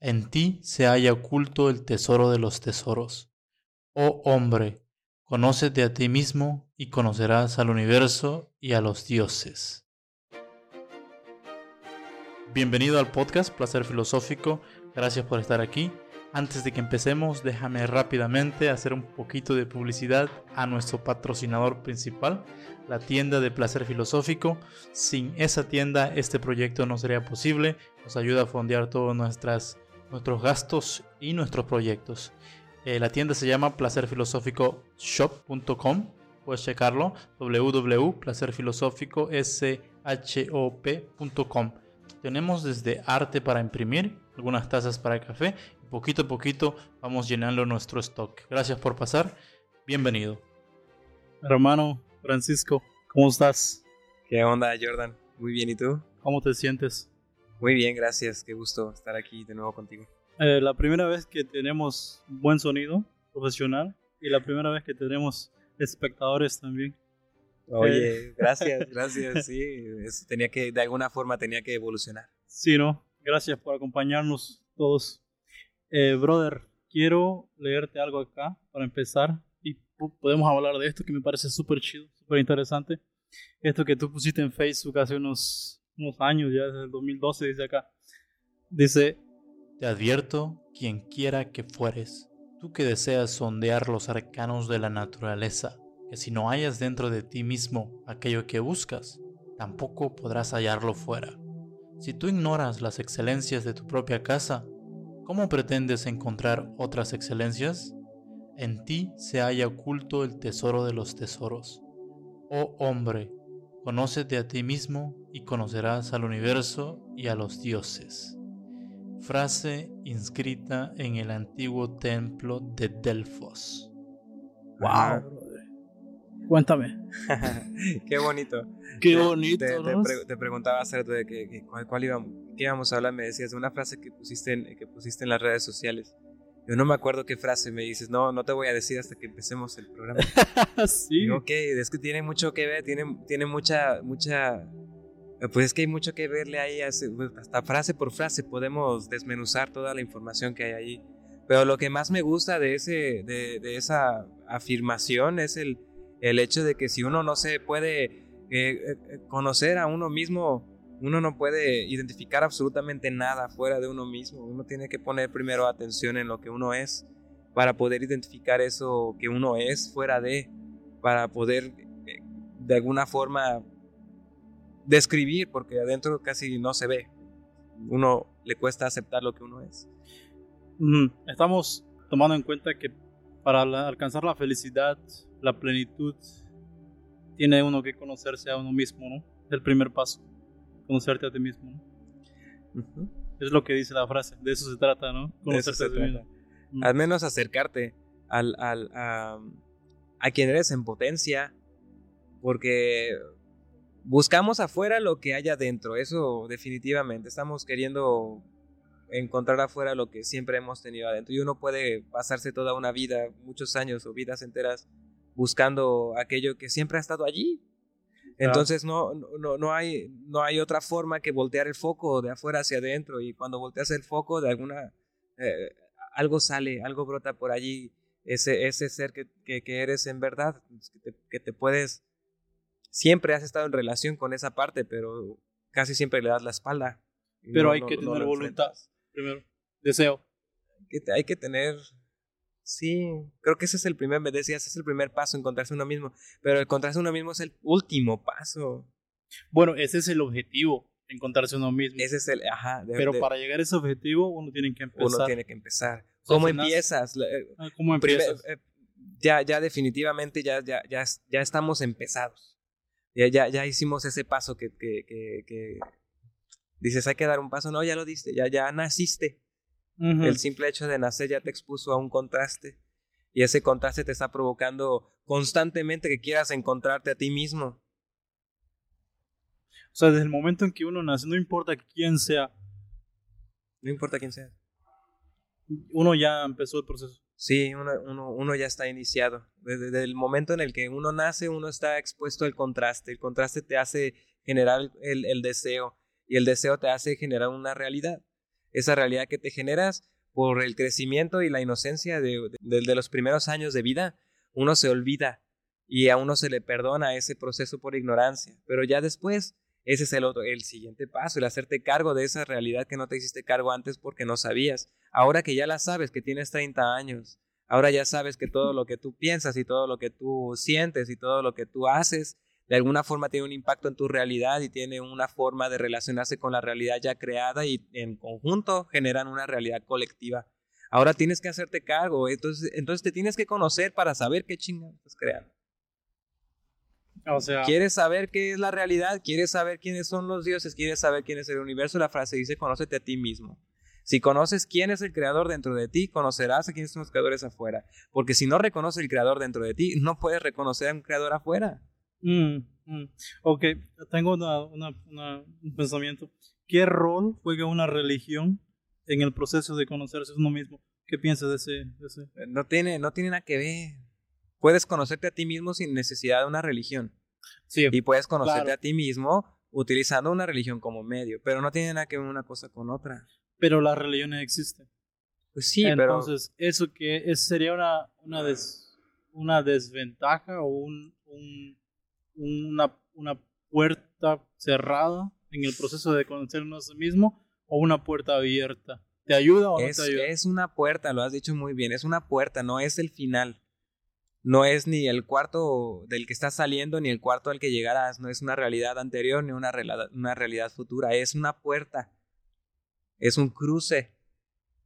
En ti se halla oculto el tesoro de los tesoros. Oh hombre, conócete a ti mismo y conocerás al universo y a los dioses. Bienvenido al podcast Placer Filosófico. Gracias por estar aquí. Antes de que empecemos, déjame rápidamente hacer un poquito de publicidad a nuestro patrocinador principal, la tienda de Placer Filosófico. Sin esa tienda, este proyecto no sería posible. Nos ayuda a fondear todos nuestras, nuestros gastos y nuestros proyectos. Eh, la tienda se llama placerfilosóficoshop.com. Puedes checarlo www.placerfilosóficoshop.com. Tenemos desde arte para imprimir, algunas tazas para café poquito a poquito vamos llenando nuestro stock. Gracias por pasar. Bienvenido. Hermano Francisco, ¿cómo estás? ¿Qué onda, Jordan? Muy bien, ¿y tú? ¿Cómo te sientes? Muy bien, gracias. Qué gusto estar aquí de nuevo contigo. Eh, la primera vez que tenemos buen sonido profesional y la primera vez que tenemos espectadores también. Oye, eh. gracias, gracias. Sí, tenía que, de alguna forma tenía que evolucionar. Sí, ¿no? Gracias por acompañarnos todos. Eh, brother, quiero leerte algo acá para empezar y podemos hablar de esto que me parece súper chido, súper interesante. Esto que tú pusiste en Facebook hace unos, unos años, ya desde el 2012, dice acá. Dice, te advierto, quien quiera que fueres, tú que deseas sondear los arcanos de la naturaleza, que si no hallas dentro de ti mismo aquello que buscas, tampoco podrás hallarlo fuera. Si tú ignoras las excelencias de tu propia casa, ¿Cómo pretendes encontrar otras excelencias? En ti se halla oculto el tesoro de los tesoros. Oh hombre, conócete a ti mismo y conocerás al universo y a los dioses. Frase inscrita en el antiguo templo de Delfos. Wow. Cuéntame. Qué bonito. Qué bonito. Te, preguntaba acerca de que, cuál, íbamos, qué íbamos a hablar. Me decías de una frase que pusiste, en, que pusiste en las redes sociales. Yo no me acuerdo qué frase me dices. No, no te voy a decir hasta que empecemos el programa. sí. ok, es que tiene mucho que ver, tiene, tiene mucha, mucha. Pues es que hay mucho que verle ahí. Pues, hasta frase por frase podemos desmenuzar toda la información que hay ahí. Pero lo que más me gusta de, ese, de, esa afirmación es el, el hecho de que si uno no se puede eh, eh, conocer a uno mismo, uno no puede identificar absolutamente nada fuera de uno mismo. Uno tiene que poner primero atención en lo que uno es para poder identificar eso que uno es fuera de, para poder eh, de alguna forma describir, porque adentro casi no se ve. Uno le cuesta aceptar lo que uno es. Estamos tomando en cuenta que para alcanzar la felicidad la plenitud tiene uno que conocerse a uno mismo, ¿no? Es el primer paso, conocerte a ti mismo, ¿no? Es lo que dice la frase, de eso se trata, ¿no? Conocerte a ti mismo. Al menos acercarte al, al, a, a quien eres en potencia, porque buscamos afuera lo que hay adentro, eso definitivamente, estamos queriendo encontrar afuera lo que siempre hemos tenido adentro y uno puede pasarse toda una vida, muchos años o vidas enteras buscando aquello que siempre ha estado allí. Entonces no, no, no, hay, no hay otra forma que voltear el foco de afuera hacia adentro y cuando volteas el foco de alguna... Eh, algo sale, algo brota por allí, ese, ese ser que, que, eres en verdad, que te, puedes... Siempre has estado en relación con esa parte, pero casi siempre le das la espalda. Pero hay que tener voluntad, primero, deseo. Que hay que tener Sí, creo que ese es el primer, me decías, ese es el primer paso, encontrarse uno mismo. Pero encontrarse uno mismo es el último paso. Bueno, ese es el objetivo, encontrarse uno mismo. Ese es el, ajá. Pero para llegar a ese objetivo, uno tiene que empezar. Uno tiene que empezar. ¿Cómo empiezas? Eh, ah, ¿Cómo empiezas? Eh, ya, ya definitivamente ya, ya, ya, ya estamos empezados. Ya, ya, ya hicimos ese paso que, que, que, que dices, hay que dar un paso. No, ya lo diste, ya, ya naciste. El simple hecho de nacer ya te expuso a un contraste y ese contraste te está provocando constantemente que quieras encontrarte a ti mismo. O sea, desde el momento en que uno nace, no importa quién sea. No importa quién sea. Uno ya empezó el proceso. Sí, uno, uno, ya está iniciado. Desde, el momento en el que uno nace, uno está expuesto al contraste. El contraste te hace generar el, el deseo y el deseo te hace generar una realidad. esa realidad que te generas por el crecimiento y la inocencia de, de los primeros años de vida, uno se olvida y a uno se le perdona ese proceso por ignorancia, pero ya después ese es el otro, el siguiente paso, el hacerte cargo de esa realidad que no te hiciste cargo antes porque no sabías. Ahora que ya la sabes, que tienes 30 años, ahora ya sabes que todo lo que tú piensas y todo lo que tú sientes y todo lo que tú haces, de alguna forma tiene un impacto en tu realidad y tiene una forma de relacionarse con la realidad ya creada y en conjunto generan una realidad colectiva. Ahora tienes que hacerte cargo, entonces, entonces te tienes que conocer para saber qué chingados estás creando. O sea, ¿Quieres saber qué es la realidad? ¿Quieres saber quiénes son los dioses? ¿Quieres saber quién es el universo? La frase dice, conócete a ti mismo. Si conoces quién es el creador dentro de ti, conocerás a quiénes son los creadores afuera. Porque si no reconoces el creador dentro de ti, no puedes reconocer a un creador afuera. Mm, mm. Ok, tengo una, una, una, un pensamiento. ¿Qué rol juega una religión en el proceso de conocerse a uno mismo? ¿Qué piensas de ese, de ese? No tiene, no tiene nada que ver. Puedes conocerte a ti mismo sin necesidad de una religión. Sí, Y puedes conocerte Claro. a ti mismo utilizando una religión como medio, pero no tiene nada que ver una cosa con otra. pero las religiones existen. Pues sí, Entonces, eso que es, sería una, una, des- una desventaja o un, un- una, una puerta cerrada en el proceso de conocernos a sí mismo o una puerta abierta. ¿Te ayuda o no es, te ayuda? es una puerta, lo has dicho muy bien, es una puerta, no es el final. No es ni el cuarto del que estás saliendo, ni el cuarto al que llegarás, no es una realidad anterior, ni una, rela- una realidad futura, es una puerta. Es un cruce.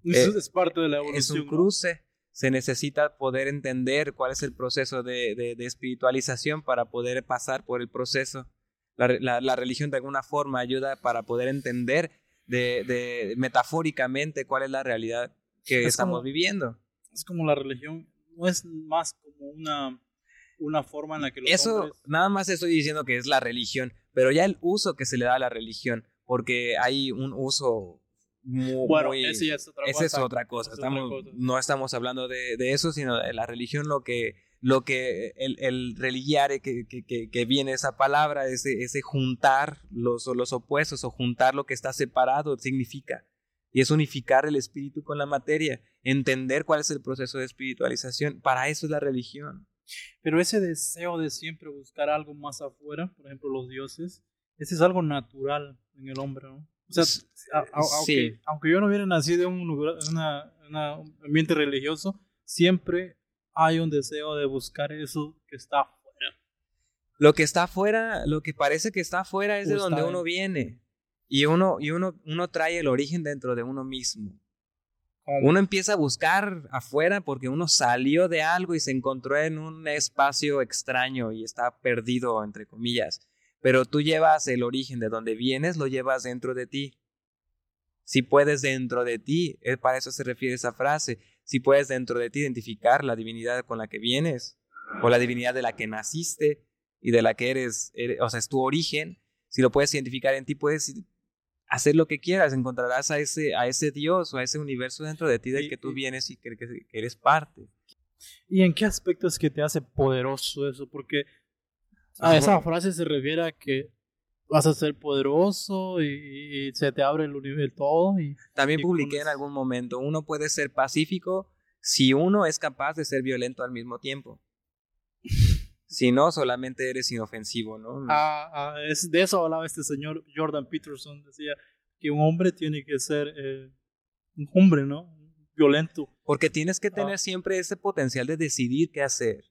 Eso eh, es parte de la es evolución. un ¿no? cruce. Se necesita poder entender cuál es el proceso de, de- de espiritualización para poder pasar por el proceso. La, la- la religión de alguna forma ayuda para poder entender de, de- metafóricamente cuál es la realidad que Es estamos como- viviendo. Es como la religión, no es más como una, una forma en la que los Eso, hombres... nada más estoy diciendo que es la religión, pero ya el uso que se le da a la religión, porque hay un uso mu- Bueno, muy... ese ya es otra cosa. es otra cosa. Es otra cosa. No estamos hablando de, de eso, sino de la religión, lo que, lo que el, el religiare que, que, que viene esa palabra, ese, ese juntar los, los opuestos o juntar lo que está separado, significa. Y es unificar el espíritu con la materia, entender cuál es el proceso de espiritualización. Para eso es la religión. Pero ese deseo de siempre buscar algo más afuera, por ejemplo los dioses, ese es algo natural en el hombre, ¿no? O sea, S- a- a- aunque, sí. aunque yo no hubiera nacido en un, lugar, en una- en un ambiente religioso, siempre hay un deseo de buscar eso que está afuera. Lo que está afuera, lo que parece que está afuera es de donde uno viene. Y uno, y uno, uno trae el origen dentro de uno mismo. Uno empieza a buscar afuera porque uno salió de algo y se encontró en un espacio extraño y está perdido, entre comillas. Pero tú llevas el origen de donde vienes, lo llevas dentro de ti. Si puedes dentro de ti, eh, para eso se refiere esa frase, si puedes dentro de ti identificar la divinidad con la que vienes, o la divinidad de la que naciste y de la que eres, eres- o sea, es tu origen, si lo puedes identificar en ti, puedes hacer lo que quieras, encontrarás a ese, a ese Dios o a ese universo dentro de ti del Y- que tú y- vienes y que, que- eres parte. ¿Y en qué aspecto es que te hace poderoso eso? Porque a esa frase se refiere a que vas a ser poderoso y, y se te abre el universo todo. Y, También y publiqué en algún momento, uno puede ser pacífico si uno es capaz de ser violento al mismo tiempo. Si no, solamente eres inofensivo, ¿no? Ah, ah, es, de eso hablaba este señor Jordan Peterson. Decía que un hombre tiene que ser eh, un hombre, ¿no? Violento. Porque tienes que tener Ah. siempre ese potencial de decidir qué hacer.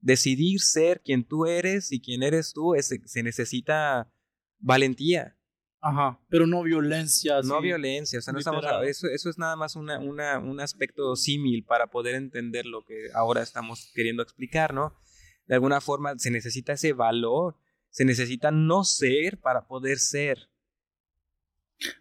Decidir ser quien tú eres y quien eres tú, es- se necesita valentía, Ajá. Pero no violencia. no violencia. O sea, no estamos, eso, eso es nada más una, una, un aspecto símil para poder entender lo que ahora estamos queriendo explicar, ¿no? De alguna forma se necesita ese valor, se necesita no ser para poder ser.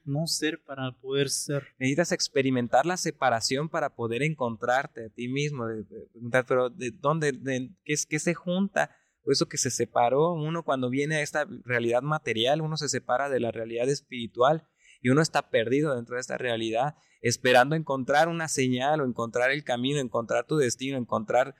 No ser para poder ser. Necesitas experimentar la separación para poder encontrarte a ti mismo. de- de preguntar, pero ¿de dónde? De, ¿qué, es, ¿Qué se junta? Eso que se separó. Uno cuando viene a esta realidad material, uno se separa de la realidad espiritual y uno está perdido dentro de esta realidad, esperando encontrar una señal o encontrar el camino, encontrar tu destino, encontrar...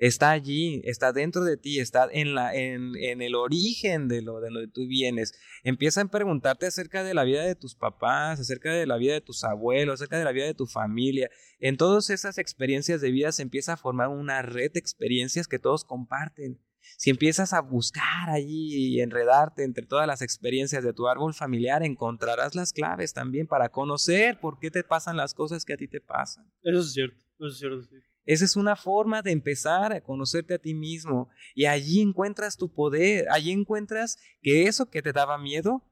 está allí, está dentro de ti, está en, la, en, en el origen de lo, de lo de tú vienes. Empieza a preguntarte acerca de la vida de tus papás, acerca de la vida de tus abuelos, acerca de la vida de tu familia. En todas esas experiencias de vida se empieza a formar una red de experiencias que todos comparten. Si empiezas a buscar allí y enredarte entre todas las experiencias de tu árbol familiar, encontrarás las claves también para conocer por qué te pasan las cosas que a ti te pasan. Eso es cierto, eso es cierto. Esa es una forma de empezar a conocerte a ti mismo y allí encuentras tu poder, allí encuentras que eso que te daba miedo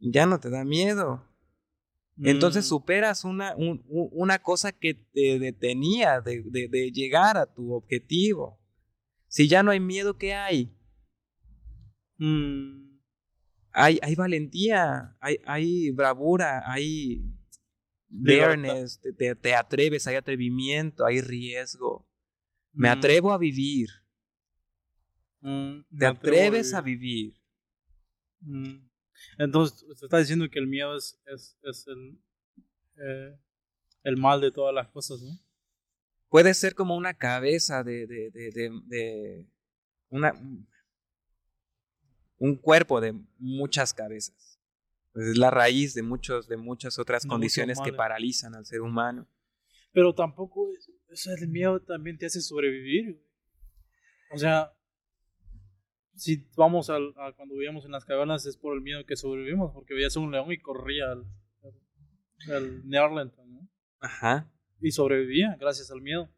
ya no te da miedo. Entonces mm. superas una, una cosa que te detenía de, de, llegar a tu objetivo. Si ya no hay miedo, ¿qué hay? Mm. Hay, hay valentía, hay, hay bravura, hay Dareness, te, atreves, hay atrevimiento, hay riesgo. Me mm. atrevo a vivir. Mm, te atreves a vivir. Mm. Entonces, usted está diciendo que el miedo es, es, es el, eh, el mal de todas las cosas, ¿no? Puede ser como una cabeza de, de, de, de una, un cuerpo de muchas cabezas. Pues es la raíz de, muchos, de muchas otras condiciones que paralizan al ser humano. Pero tampoco, eso el miedo también te hace sobrevivir. O sea, si vamos a, cuando vivíamos en las cavernas es por el miedo que sobrevivimos, porque veías un león y corría al, al, ¿no? Ajá. Y sobrevivía gracias al miedo.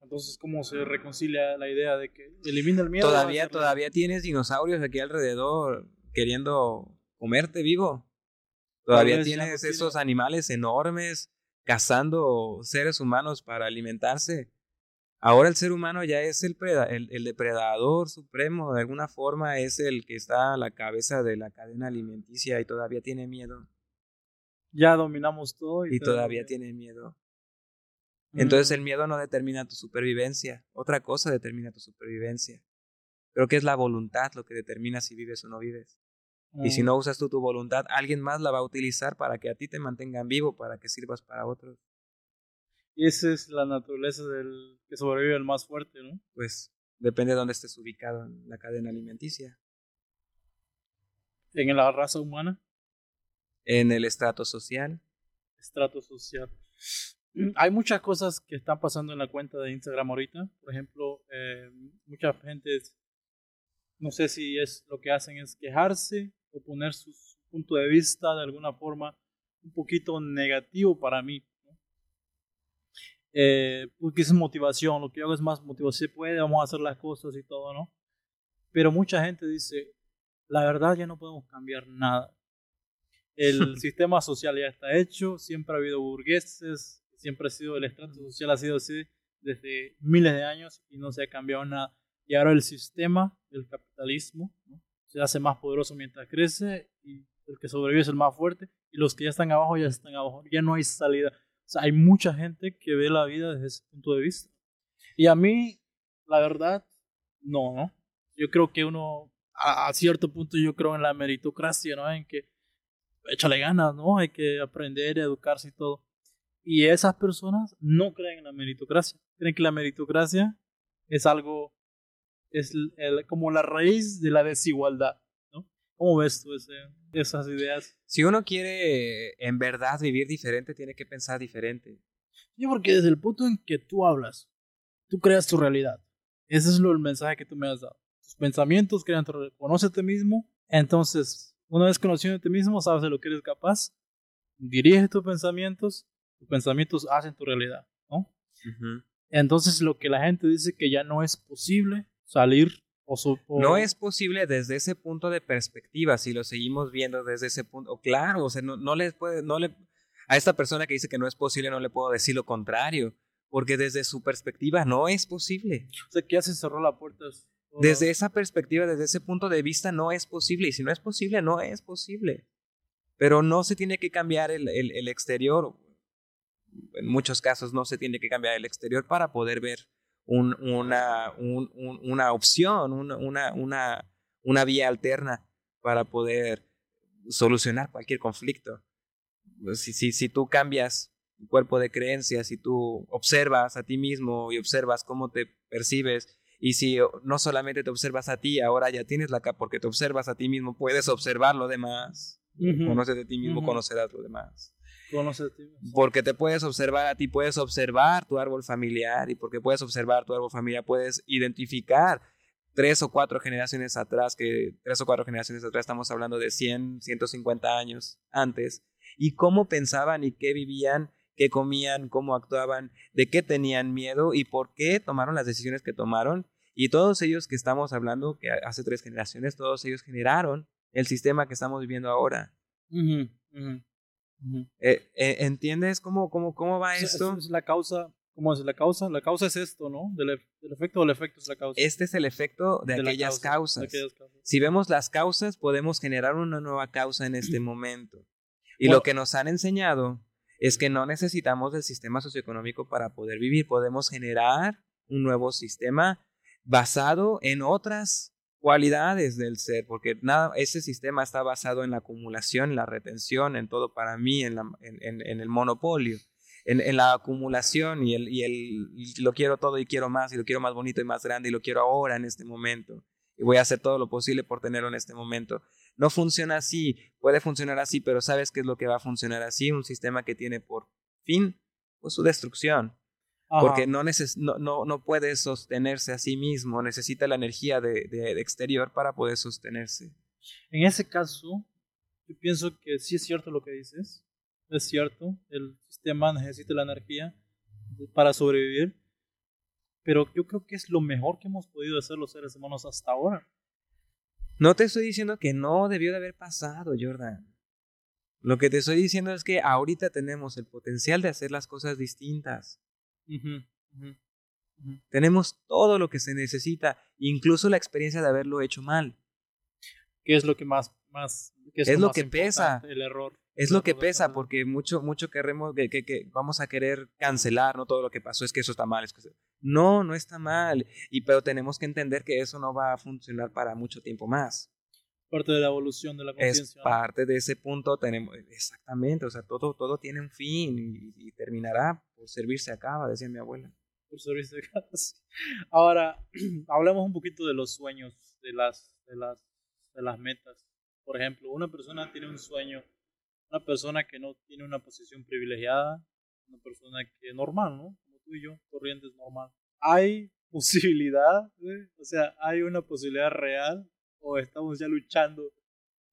Entonces, ¿cómo se reconcilia la idea de que elimina el miedo? Todavía, todavía tienes dinosaurios aquí alrededor queriendo comerte vivo. Todavía tienes esos animales enormes cazando seres humanos para alimentarse. Ahora el ser humano ya es el, el, depredador supremo, de alguna forma es el que está a la cabeza de la cadena alimenticia y todavía tiene miedo. Ya dominamos todo. Y, todavía tiene miedo. Entonces el mm. miedo no determina tu supervivencia, otra cosa determina tu supervivencia. Creo que es la voluntad lo que determina si vives o no vives. Y si mm. no usas tú tu voluntad, alguien más la va a utilizar para que a ti te mantengan vivo, para que sirvas para otros. Y esa es la naturaleza del que sobrevive el más fuerte, ¿no? Pues depende de dónde estés ubicado en la cadena alimenticia. ¿En la raza humana? En el estrato social. Estrato social. Hay muchas cosas que están pasando en la cuenta de Instagram ahorita. Por ejemplo, eh, mucha gente, no sé si es lo que hacen es quejarse poner su, punto de vista de alguna forma un poquito negativo para mí. Eh, porque es motivación, lo que hago es más motivación, se puede, vamos a hacer las cosas y todo, ¿no? Pero mucha gente dice, la verdad ya no podemos cambiar nada. El sistema social ya está hecho, siempre ha habido burgueses, siempre ha sido, el estrato social ha sido así desde miles de años y no se ha cambiado nada. Y ahora el sistema, el capitalismo, ¿no? Se hace más poderoso mientras crece y el que sobrevive es el más fuerte y los que ya están abajo ya están abajo, ya no hay salida. O sea, hay mucha gente que ve la vida desde ese punto de vista. Y a mí, la verdad, no, ¿no? Yo creo que uno, a, cierto punto, yo creo en la meritocracia, ¿no? En que échale ganas, ¿no? Hay que aprender, educarse y todo. Y esas personas no creen en la meritocracia. Creen que la meritocracia es algo es como la raíz de la desigualdad. ¿no? ¿Cómo ves tú esas ideas? Si uno quiere en verdad vivir diferente, tiene que pensar diferente. Sí, porque desde el punto en que tú hablas, tú creas tu realidad. Ese es el mensaje que tú me has dado. Tus pensamientos crean tu realidad. Conócete mismo. Entonces, una vez conocido ti mismo, sabes de lo que eres capaz. Dirige tus pensamientos. Tus pensamientos hacen tu realidad. ¿no? Entonces, lo que la gente dice que ya no es posible, salir o, No es posible desde ese punto de perspectiva, si lo seguimos viendo desde ese punto. Claro, o sea, no, no les puede, no le, a esta persona que dice que no es posible no le puedo decir lo contrario, porque desde su perspectiva no es posible. O sea, que ya se cerró la puerta. Desde esa perspectiva, desde ese punto de vista no es posible, y si no es posible, no es posible. Pero no se tiene que cambiar el, el, el exterior, en muchos casos no se tiene que cambiar el exterior para poder ver una, una opción, una, una, una vía alterna para poder solucionar cualquier conflicto. Si, si, si tú cambias tu cuerpo de creencias y tú observas a ti mismo y observas cómo te percibes y si no solamente te observas a ti, ahora ya tienes la capa porque te observas a ti mismo, puedes observar lo demás. Conoces de ti mismo, conocerás lo demás. Porque te puedes observar a ti, puedes observar tu árbol familiar y porque puedes observar tu árbol familiar, puedes identificar tres o cuatro generaciones atrás, que tres o cuatro generaciones atrás estamos hablando de 100, 150 años antes, y cómo pensaban y qué vivían, qué comían, cómo actuaban, de qué tenían miedo y por qué tomaron las decisiones que tomaron. Y todos ellos que estamos hablando, que hace tres generaciones, todos ellos generaron el sistema que estamos viviendo ahora. Eh, eh, ¿Entiendes cómo, cómo, cómo va esto? Es la causa, ¿cómo es la causa? La causa es esto, ¿no? Del, efecto o el efecto es la causa. Este es el efecto de, aquellas, causas. Si vemos las causas, podemos generar una nueva causa en este momento. Y lo que nos han enseñado es que no necesitamos del sistema socioeconómico para poder vivir. Podemos generar un nuevo sistema basado en otras cualidades del ser, porque nada, ese sistema está basado en la acumulación, en la retención, en todo para mí, en, en, el monopolio, en, la acumulación y, el, y, el, lo quiero todo y quiero más y lo quiero más bonito y más grande y lo quiero ahora en este momento y voy a hacer todo lo posible por tenerlo en este momento. No funciona así, puede funcionar así, pero ¿sabes qué es lo que va a funcionar así? Un sistema que tiene por fin pues, su destrucción porque no, no, no, puede sostenerse a sí mismo, necesita la energía de, de, exterior para poder sostenerse. En ese caso, yo pienso que sí es cierto lo que dices, es cierto, el sistema necesita la energía para sobrevivir, pero yo creo que es lo mejor que hemos podido hacer los seres humanos hasta ahora. No te estoy diciendo que no debió de haber pasado, Jordan. Lo que te estoy diciendo es que ahorita tenemos el potencial de hacer las cosas distintas. Tenemos todo lo que se necesita, incluso la experiencia de haberlo hecho mal. ¿Qué es lo que más, más es, lo, que pesa? El error. Es lo que pesa, porque mucho, mucho queremos que, que, vamos a querer cancelar, no todo lo que pasó, es que eso está mal. Es que... No, no está mal. Y pero tenemos que entender que eso no va a funcionar para mucho tiempo más parte de la evolución de la conciencia. Es parte de ese punto, tenemos, exactamente, o sea, todo, todo tiene un fin y, terminará por servirse acaba, decía mi abuela. Por servirse acaba. Ahora, hablemos un poquito de los sueños, de las, de las, de las metas. Por ejemplo, una persona tiene un sueño, una persona que no tiene una posición privilegiada, una persona que es normal, ¿no? Como tú y yo, corrientes normal. Hay posibilidad, o sea, hay una posibilidad real o estamos ya luchando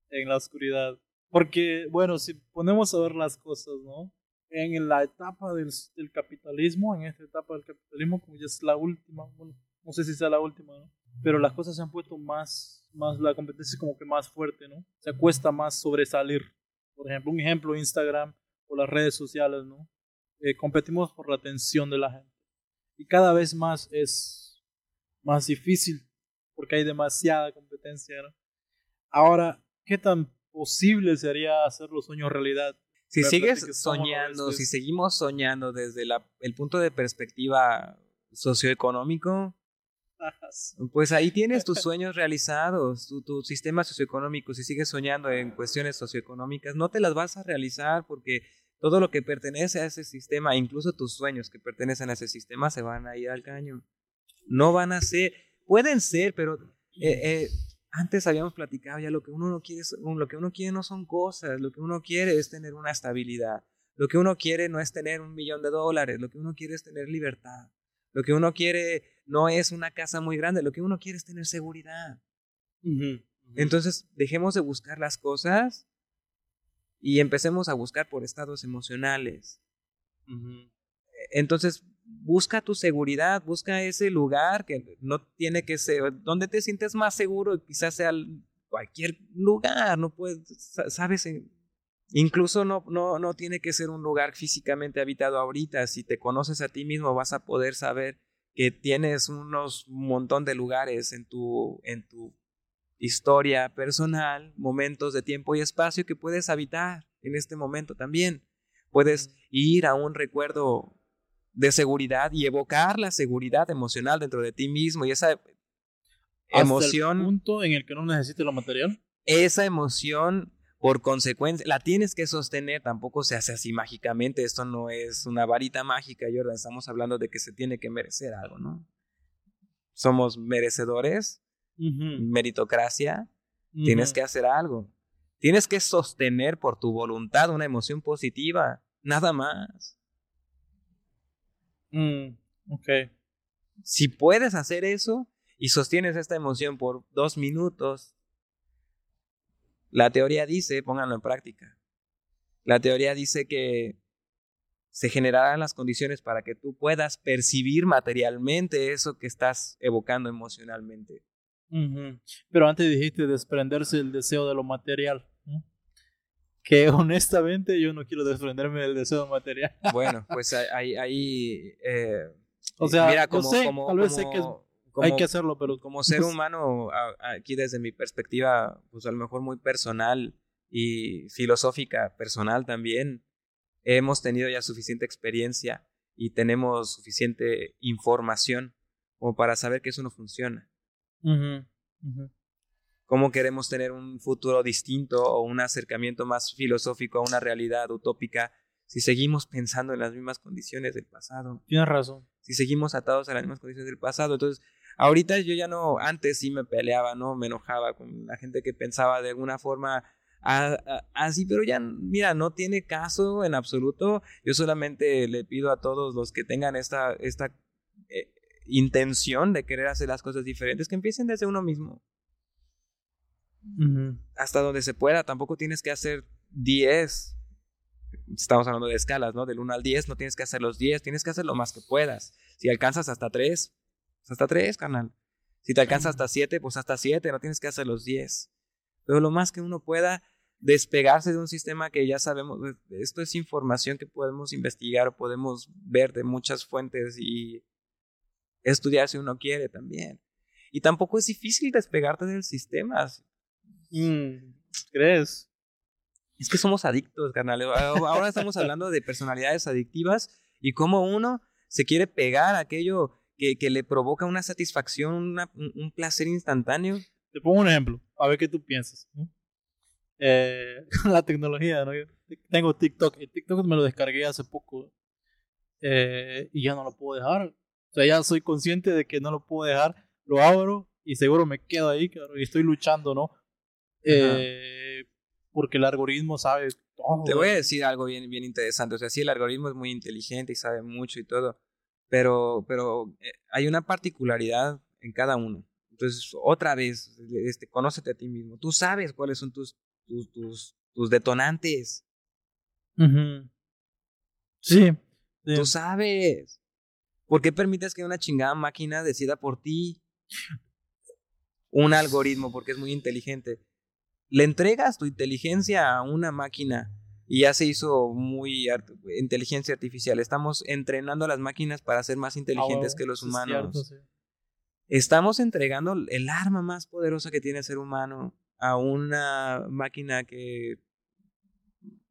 en la oscuridad. Porque, bueno, si ponemos a ver las cosas, ¿no? En la etapa del, del capitalismo, en esta etapa del capitalismo, como ya es la última, bueno, no sé si sea la última, ¿no? Pero las cosas se han puesto más, más, la competencia es como que más fuerte, ¿no? Se cuesta más sobresalir. Por ejemplo, un ejemplo, Instagram o las redes sociales, ¿no? Eh, competimos por la atención de la gente. Y cada vez más es más difícil porque hay demasiada competencia. ¿No? Ahora, ¿qué tan posible sería hacer los sueños realidad? Si sigues soñando, si seguimos soñando desde la, el punto de perspectiva socioeconómico, pues ahí tienes tus sueños realizados, tu, tu, sistema socioeconómico. Si sigues soñando en cuestiones socioeconómicas, no te las vas a realizar porque todo lo que pertenece a ese sistema, incluso tus sueños que pertenecen a ese sistema, se van a ir al caño. No van a ser, Pueden ser, pero eh, eh, antes habíamos platicado ya lo que uno no quiere, lo que uno quiere no son cosas, lo que uno quiere es tener una estabilidad. Lo que uno quiere no es tener un millón de dólares, lo que uno quiere es tener libertad. Lo que uno quiere no es una casa muy grande, lo que uno quiere es tener seguridad. Entonces, dejemos de buscar las cosas y empecemos a buscar por estados emocionales. Entonces, busca tu seguridad, busca ese lugar que no tiene que ser, donde te sientes más seguro, quizás sea cualquier lugar, no puedes, sabes, incluso no, no, no tiene que ser un lugar físicamente habitado ahorita, si te conoces a ti mismo vas a poder saber que tienes unos montón de lugares en tu, en tu historia personal, momentos de tiempo y espacio que puedes habitar en este momento también. Puedes ir a un recuerdo de seguridad y evocar la seguridad emocional dentro de ti mismo y esa emoción. el punto en el que no necesites lo material? Esa emoción Por consecuencia, la tienes que sostener, tampoco se hace así mágicamente, esto no es una varita mágica, Jordan, estamos hablando de que se tiene que merecer algo, ¿no? Somos merecedores, meritocracia, tienes que hacer algo. Tienes que sostener por tu voluntad una emoción positiva, nada más. Mm, ok. Si puedes hacer eso y sostienes esta emoción por dos minutos, la teoría dice, pónganlo en práctica, la teoría dice que se generarán las condiciones para que tú puedas percibir materialmente eso que estás evocando emocionalmente. Pero antes dijiste desprenderse del deseo de lo material que honestamente yo no quiero desprenderme del deseo material. Bueno, pues ahí, ahí eh, o sea, mira, como, tal vez sé que hay que hacerlo, pero como ser humano, aquí desde mi perspectiva, pues a lo mejor muy personal y filosófica personal también, hemos tenido ya suficiente experiencia y tenemos suficiente información como para saber que eso no funciona cómo queremos tener un futuro distinto o un acercamiento más filosófico a una realidad utópica si seguimos pensando en las mismas condiciones del pasado. Tienes razón. Si seguimos atados a las mismas condiciones del pasado. Entonces, ahorita yo ya no, antes sí me peleaba, ¿no? Me enojaba con la gente que pensaba de alguna forma así, pero ya, mira, no tiene caso en absoluto. Yo solamente le pido a todos los que tengan esta, esta eh, intención de querer hacer las cosas diferentes que empiecen desde uno mismo. Hasta donde se pueda, tampoco tienes que hacer 10. Estamos hablando de escalas, ¿no? Del 1 al 10, no tienes que hacer los 10, tienes que hacer lo más que puedas. Si alcanzas hasta 3, pues hasta 3, canal. Si te alcanzas hasta 7, pues hasta 7, no tienes que hacer los 10. Pero lo más que uno pueda despegarse de un sistema que ya sabemos, eh, esto es información que podemos investigar, podemos ver de muchas fuentes y estudiar si uno quiere también. Y tampoco es difícil despegarte del sistema. Mm, ¿Crees? Es que somos adictos, carnal. Ahora estamos hablando de personalidades adictivas y cómo uno se quiere pegar a aquello que, que le provoca una satisfacción, un placer instantáneo. Te pongo un ejemplo, a ver qué tú piensas. Eh, la tecnología, ¿no? tengo TikTok y TikTok me lo descargué hace poco eh, y ya no lo puedo dejar. O sea, ya soy consciente de que no lo puedo dejar, lo abro y seguro me quedo ahí, y estoy luchando, ¿no? Eh, porque el algoritmo sabe todo. Te voy a decir algo bien, bien interesante. O sea, sí, el algoritmo es muy inteligente y sabe mucho y todo, pero, pero eh, hay una particularidad en cada uno. Entonces, otra vez, este, conócete a ti mismo. Tú sabes cuáles son tus, tus, tus, tus detonantes. sí, Tú sabes. ¿Por qué permites que una chingada máquina decida por ti? Un algoritmo, porque es muy inteligente le entregas tu inteligencia a una máquina y ya se hizo muy inteligencia artificial. Estamos entrenando a las máquinas para ser más inteligentes que los humanos. Estamos entregando el arma más poderosa que tiene el ser humano a una máquina que,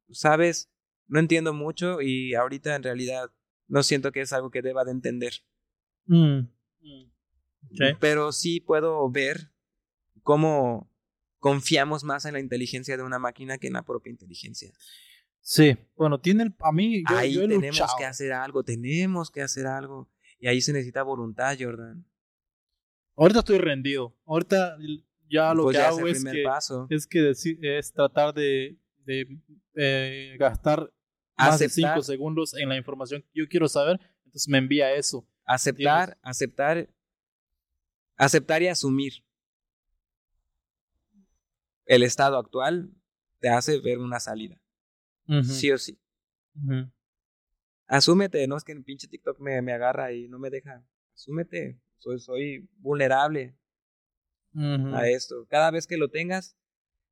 sabes, no entiendo mucho y ahorita en realidad no siento que es algo que deba de entender. Mm, mm. Pero sí puedo ver cómo confiamos más en la inteligencia de una máquina que en la propia inteligencia. Sí, bueno, tiene el, a mí yo, ahí tenemos que hacer algo, tenemos que hacer algo y ahí se necesita voluntad, Jordan. Ahorita estoy rendido. Ahorita ya lo pues que hago es que, es que es tratar de, de eh, gastar más de 5 segundos en la información que yo quiero saber, entonces me envía eso. Aceptar, aceptar, aceptar y asumir el estado actual te hace ver una salida. Sí o sí. Asúmete, no es que el pinche TikTok me, me, agarra y no me deja. Asúmete, soy, soy vulnerable a esto. Cada vez que lo tengas,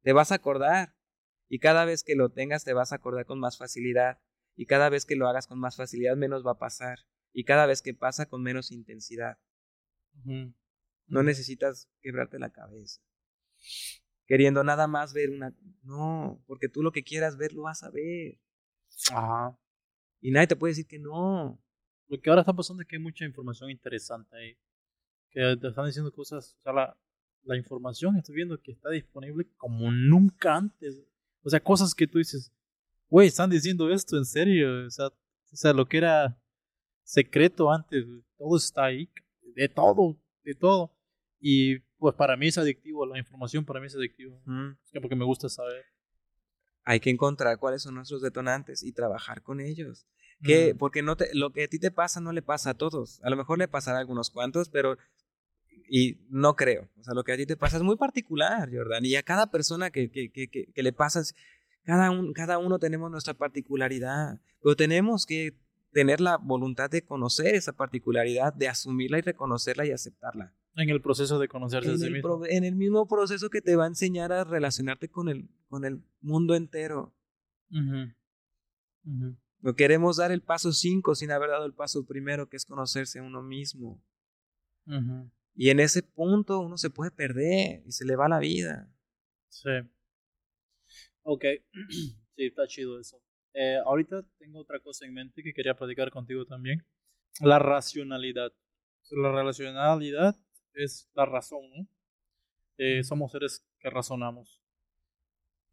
te vas a acordar. Y cada vez que lo tengas, te vas a acordar con más facilidad. Y cada vez que lo hagas con más facilidad, menos va a pasar. Y cada vez que pasa, con menos intensidad. No necesitas quebrarte la cabeza queriendo nada más ver una... No, porque tú lo que quieras ver lo vas a ver. Ajá. Y nadie te puede decir que no. Lo que ahora está pasando es que hay mucha información interesante ahí. Que te están diciendo cosas, o sea, la, la información estoy viendo que está disponible como nunca antes. O sea, cosas que tú dices, güey, están diciendo esto en serio. O sea, o sea, lo que era secreto antes, todo está ahí, de todo, de todo. Y pues para mí es adictivo, la información para mí es adictivo. porque me gusta saber. Hay que encontrar cuáles son nuestros detonantes y trabajar con ellos. Que, Porque no te, lo que a ti te pasa no le pasa a todos. A lo mejor le pasará a algunos cuantos, pero y no creo. O sea, lo que a ti te pasa es muy particular, Jordan. Y a cada persona que, que, que, que le pasa, cada, un, cada uno tenemos nuestra particularidad. Pero tenemos que tener la voluntad de conocer esa particularidad, de asumirla y reconocerla y aceptarla. En el proceso de conocerse en a sí el mismo. en el mismo proceso que te va a enseñar a relacionarte con el, con el mundo entero. No queremos dar el paso cinco sin haber dado el paso primero, que es conocerse a uno mismo. Y en ese punto uno se puede perder y se le va la vida. Sí. Ok. sí, está chido eso. Eh, ahorita tengo otra cosa en mente que quería platicar contigo también. La racionalidad. La racionalidad es la razón, ¿no? Eh, somos seres que razonamos.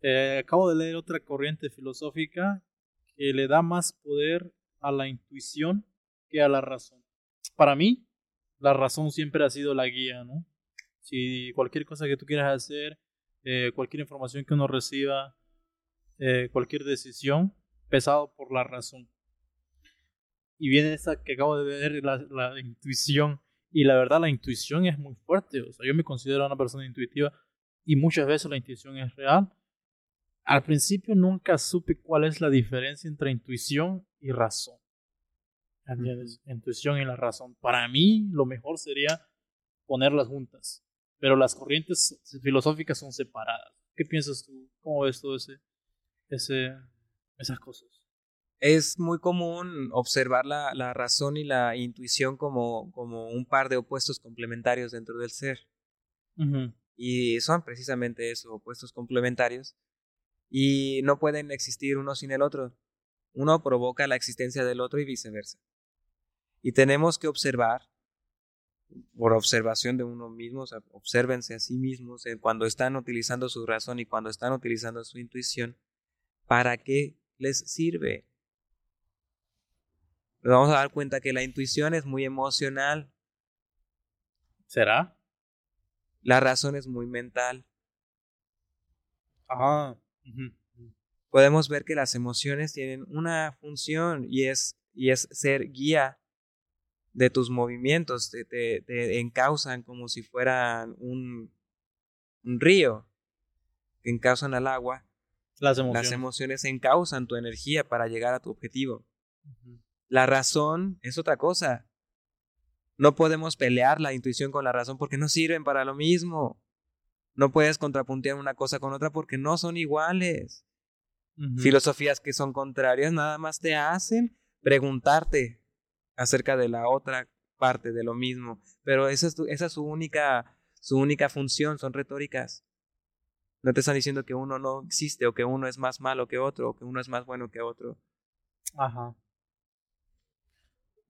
Eh, acabo de leer otra corriente filosófica que le da más poder a la intuición que a la razón. Para mí, la razón siempre ha sido la guía, ¿no? Si cualquier cosa que tú quieras hacer, eh, cualquier información que uno reciba, cualquier decisión, pesado por la razón. Y viene esa que acabo de ver, la, la intuición. Y la verdad, la intuición es muy fuerte. O sea, yo me considero una persona intuitiva y muchas veces la intuición es real. Al principio nunca supe cuál es la diferencia entre intuición y razón. Intuición y la razón. Para mí, lo mejor sería ponerlas juntas. Pero las corrientes filosóficas son separadas. ¿Qué piensas tú? ¿Cómo ves todo ese, ese, esas cosas? Es muy común observar la, la razón y la intuición como, como, un par de opuestos complementarios dentro del ser. Y son precisamente eso, opuestos complementarios. Y no pueden existir uno sin el otro. Uno provoca la existencia del otro y viceversa. Y tenemos que observar, por observación de uno mismo, o sea, obsérvense a sí mismos cuando están utilizando su razón y cuando están utilizando su intuición, para qué les sirve nos vamos a dar cuenta que la intuición es muy emocional. ¿Será? La razón es muy mental. Ah. Podemos ver que las emociones tienen una función y es, y es ser guía de tus movimientos, te, te, encausan como si fueran un, un río que encausan al agua. Las emociones. Las emociones encausan tu energía para llegar a tu objetivo. La razón es otra cosa. No podemos pelear la intuición con la razón porque no sirven para lo mismo. No puedes contrapuntear una cosa con otra porque no son iguales. Filosofías que son contrarias nada más te hacen preguntarte acerca de la otra parte de lo mismo. Pero esa es, esa es su, única, su única función, son retóricas. No te están diciendo que uno no existe o que uno es más malo que otro o que uno es más bueno que otro. Ajá.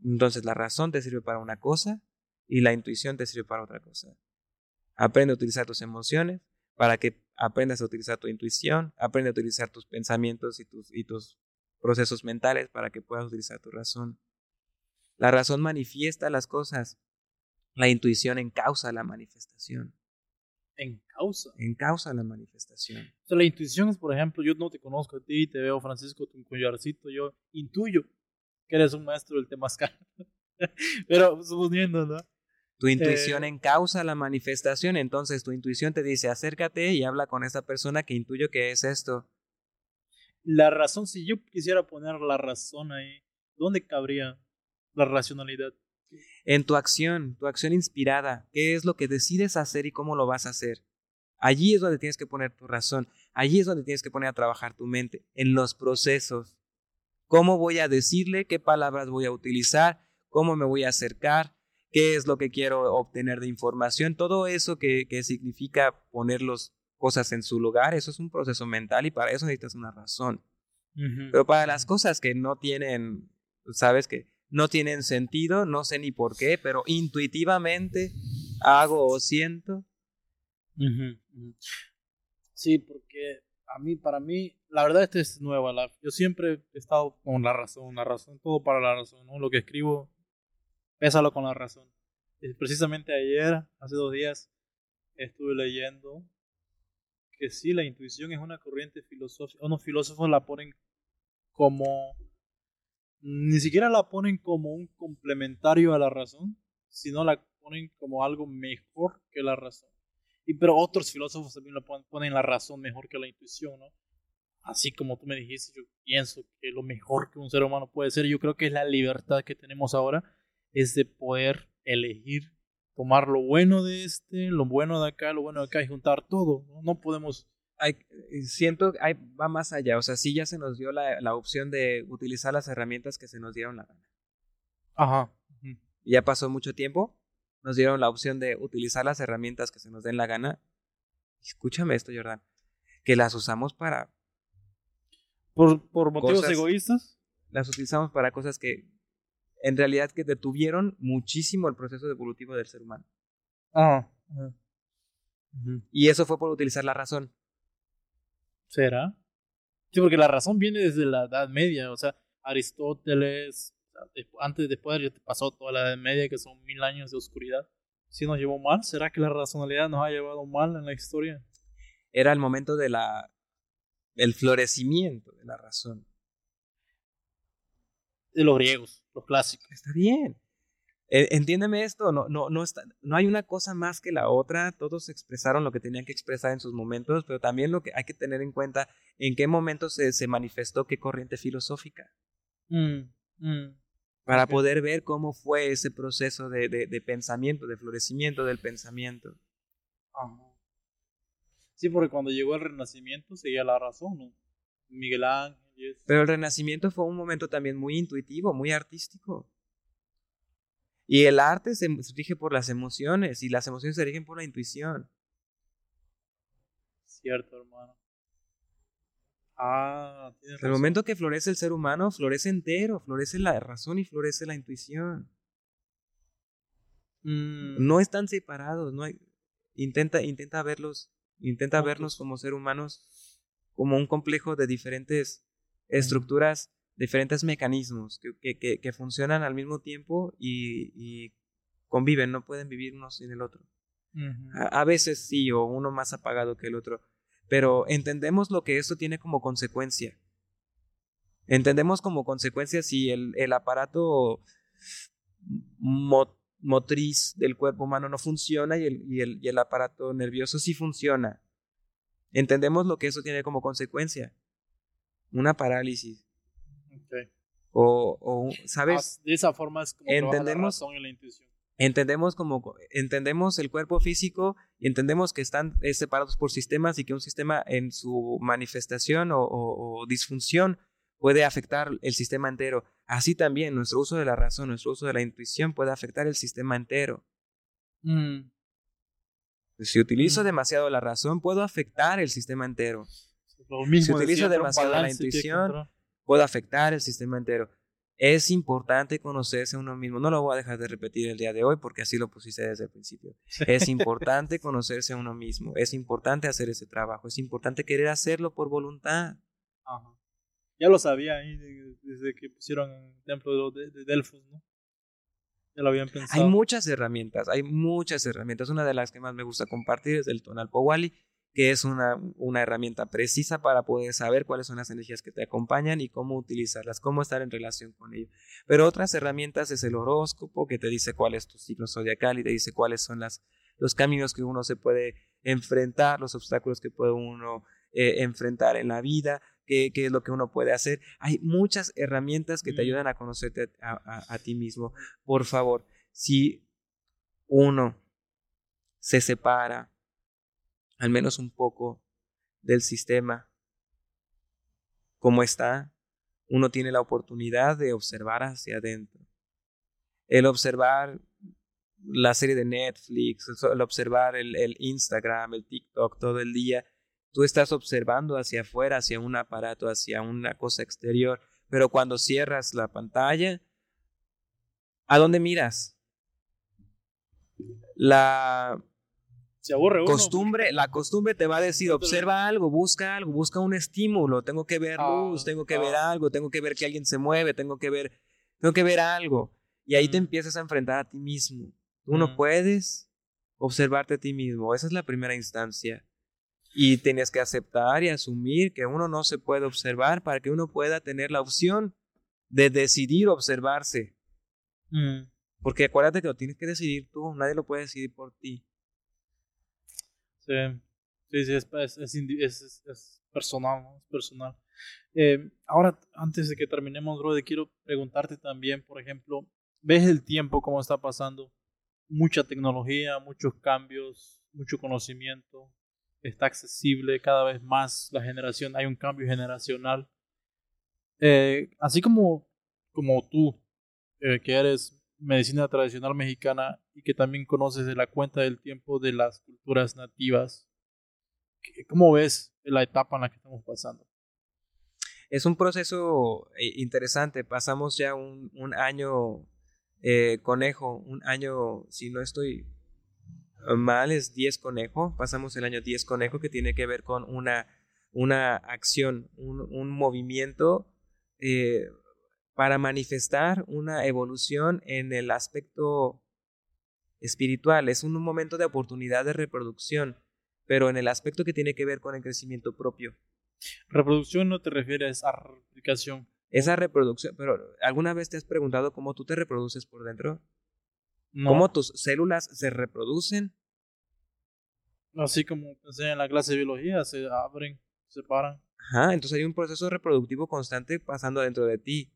Entonces la razón te sirve para una cosa y la intuición te sirve para otra cosa. Aprende a utilizar tus emociones para que aprendas a utilizar tu intuición, aprende a utilizar tus pensamientos y tus, y tus procesos mentales para que puedas utilizar tu razón. La razón manifiesta las cosas, la intuición encausa la manifestación. En causa. En causa la manifestación. O sea, la intuición es, por ejemplo, yo no te conozco a ti, te veo Francisco, tu collarcito, yo intuyo que eres un maestro del temazcal. Pero suponiendo, ¿no? Tu intuición eh, encausa la manifestación, entonces tu intuición te dice acércate y habla con esa persona que intuyo que es esto. La razón, si yo quisiera poner la razón ahí, ¿dónde cabría la racionalidad? En tu acción, tu acción inspirada, qué es lo que decides hacer y cómo lo vas a hacer. Allí es donde tienes que poner tu razón, allí es donde tienes que poner a trabajar tu mente, en los procesos cómo voy a decirle, qué palabras voy a utilizar, cómo me voy a acercar, qué es lo que quiero obtener de información, todo eso que, que significa poner las cosas en su lugar, eso es un proceso mental y para eso necesitas una razón. Pero para las cosas que no tienen, sabes que no tienen sentido, no sé ni por qué, pero intuitivamente hago o siento. Sí, porque a mí, para mí, la verdad esta es nueva. La, yo siempre he estado con la razón, la razón, todo para la razón, ¿no? Lo que escribo, pésalo con la razón. Y precisamente ayer, hace dos días, estuve leyendo que sí, la intuición es una corriente filosófica. Unos filósofos la ponen como... Ni siquiera la ponen como un complementario a la razón, sino la ponen como algo mejor que la razón. Y pero otros filósofos también lo ponen, la razón mejor que la intuición, ¿no? Así como tú me dijiste, yo pienso que lo mejor que un ser humano puede ser, yo creo que es la libertad que tenemos ahora, es de poder elegir, tomar lo bueno de este, lo bueno de acá, lo bueno de acá y juntar todo. No, no podemos... Hay, siento que va más allá, o sea, sí ya se nos dio la, la, opción de utilizar las herramientas que se nos dieron la gana. Ajá. Ya pasó mucho tiempo, nos dieron la opción de utilizar las herramientas que se nos den la gana. Escúchame esto, Jordan. Que las usamos para. ¿Por, por motivos egoístas? Las utilizamos para cosas que en realidad que detuvieron muchísimo el proceso evolutivo del ser humano. Ah. Y eso fue por utilizar la razón. ¿Será? Sí, porque la razón viene desde la Edad Media. O sea, Aristóteles, antes, después pasó toda la Edad Media, que son mil años de oscuridad. Si nos llevó mal, ¿será que la racionalidad nos ha llevado mal en la historia? Era el momento de la el florecimiento de la razón. De los griegos, los clásicos. Está bien. E, entiéndeme esto, no, no, no, está, no hay una cosa más que la otra, todos expresaron lo que tenían que expresar en sus momentos, pero también lo que hay que tener en cuenta en qué momento se, se manifestó qué corriente filosófica. Mm, mm para poder ver cómo fue ese proceso de, de, pensamiento, de florecimiento del pensamiento. Sí, porque cuando llegó el Renacimiento seguía la razón, ¿no? Miguel Ángel. Pero el Renacimiento fue un momento también muy intuitivo, muy artístico. Y el arte se rige por las emociones y las emociones se rigen por la intuición. Cierto, hermano. Ah, el momento que florece el ser humano, florece entero, florece la razón y florece la intuición. Mm. No están separados, no hay, intenta, intenta verlos, intenta vernos como ser humanos como un complejo de diferentes estructuras, diferentes mecanismos que, que, que, funcionan al mismo tiempo y, y, conviven, no pueden vivir uno sin el otro. a, a veces sí, o uno más apagado que el otro, pero entendemos lo que esto tiene como consecuencia. Entendemos como consecuencia si el, el aparato motriz del cuerpo humano no funciona y el, y, el, y el, aparato nervioso sí funciona. Entendemos lo que eso tiene como consecuencia. Una parálisis. O, o, ¿sabes? Ah, de esa forma es como entendemos, la razón y la intuición. Entendemos como entendemos el cuerpo físico y entendemos que están eh, separados por sistemas y que un sistema en su manifestación o, disfunción puede afectar el sistema entero. Así también nuestro uso de la razón, nuestro uso de la intuición puede afectar el sistema entero. Mm. Si utilizo mm. demasiado la razón, puedo afectar el sistema entero. si utilizo demasiado la intuición, puedo afectar el sistema entero. Es importante conocerse a uno mismo. No lo voy a dejar de repetir el día de hoy porque así lo pusiste desde el principio. Es importante conocerse a uno mismo. Es importante hacer ese trabajo. Es importante querer hacerlo por voluntad. Ajá. Ya lo sabía ahí desde que pusieron el templo de, de Delfos, ¿no? Ya lo habían pensado. Hay muchas herramientas, hay muchas herramientas. Una de las que más me gusta compartir es el Tonal Powali que es una, una herramienta precisa para poder saber cuáles son las energías que te acompañan y cómo utilizarlas, cómo estar en relación con ello. Pero otras herramientas es el horóscopo, que te dice cuál es tu signo zodiacal y te dice cuáles son las, los caminos que uno se puede enfrentar, los obstáculos que puede uno eh, enfrentar en la vida, qué, qué, es lo que uno puede hacer. Hay muchas herramientas que te ayudan a conocerte a, a ti mismo. Por favor, si uno se separa, al menos un poco del sistema. Como está, uno tiene la oportunidad de observar hacia adentro. El observar la serie de Netflix, el observar el, el, Instagram, el TikTok todo el día, tú estás observando hacia afuera, hacia un aparato, hacia una cosa exterior, pero cuando cierras la pantalla, ¿a dónde miras? La Se aburre uno. Costumbre, la costumbre te va a decir, observa algo, busca algo, busca un estímulo, tengo que ver luz, Ah, tengo que ver ah. algo, tengo que ver que alguien se mueve, tengo que ver, tengo que ver algo. Y ahí te Mm. empiezas a enfrentar a ti mismo. Tú no Mm. puedes observarte a ti mismo, esa es la primera instancia. Y tienes que aceptar y asumir que uno no se puede observar para que uno pueda tener la opción de decidir observarse. Mm. Porque acuérdate que lo tienes que decidir tú, nadie lo puede decidir por ti. Es, personal. Es personal. Eh, ahora, antes de que terminemos, brother, quiero preguntarte también, por ejemplo, ¿ves el tiempo cómo está pasando? Mucha tecnología, muchos cambios, mucho conocimiento, está accesible cada vez más la generación, hay un cambio generacional. Eh, así como, como tú, eh, que eres medicina tradicional mexicana y que también conoces de la cuenta del tiempo de las culturas nativas, ¿qué- ¿cómo ves la etapa en la que estamos pasando? Es un proceso eh, interesante. Pasamos ya un, un año eh, conejo, un año, si no estoy mal, es 10 conejo. Pasamos el año 10 conejo que tiene que ver con una, una acción, un, un movimiento eh, para manifestar una evolución en el aspecto espiritual. Es un momento de oportunidad de reproducción, pero en el aspecto que tiene que ver con el crecimiento propio. Reproducción no te refieres a replicación. Esa reproducción, pero ¿alguna vez te has preguntado cómo tú te reproduces por dentro? No, ¿Cómo tus células se reproducen? así como enseñan en la clase de biología, se abren, se separan. Ajá, entonces hay un proceso reproductivo constante pasando dentro de ti.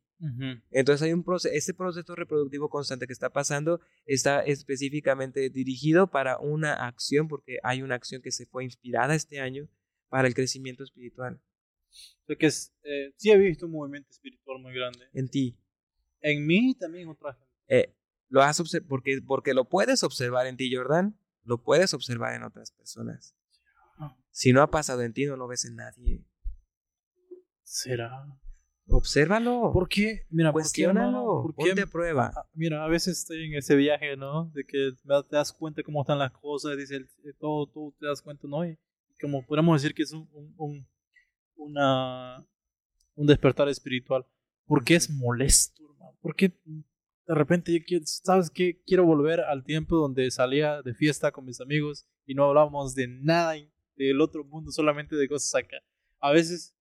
Entonces hay un proceso, ese proceso reproductivo constante que está pasando está específicamente dirigido para una acción, porque hay una acción que se fue inspirada este año para el crecimiento espiritual O sea que es, eh, sí he visto un movimiento espiritual muy grande. en ti. En mí también otra gente. Eh, lo has porque, porque lo puedes observar en ti, Jordan, lo puedes observar en otras personas. Si no ha pasado en ti, no lo ves en nadie. ¿Será? Obsérvalo. ¿Por qué? Mira. Cuestiónalo. ¿Por qué? Ponte a prueba. Ah, Mira, a veces estoy en ese viaje, ¿no? De que te das cuenta cómo están las cosas, dice eh, todo, todo te das cuenta, ¿no? Y como podemos decir que es un, un, un- una, un despertar espiritual. ¿Por qué es molesto, hermano? ¿Por qué de repente yo quiero, ¿sabes qué? Quiero volver al tiempo donde salía de fiesta con mis amigos y no hablábamos de nada del otro mundo, solamente de cosas acá. A veces,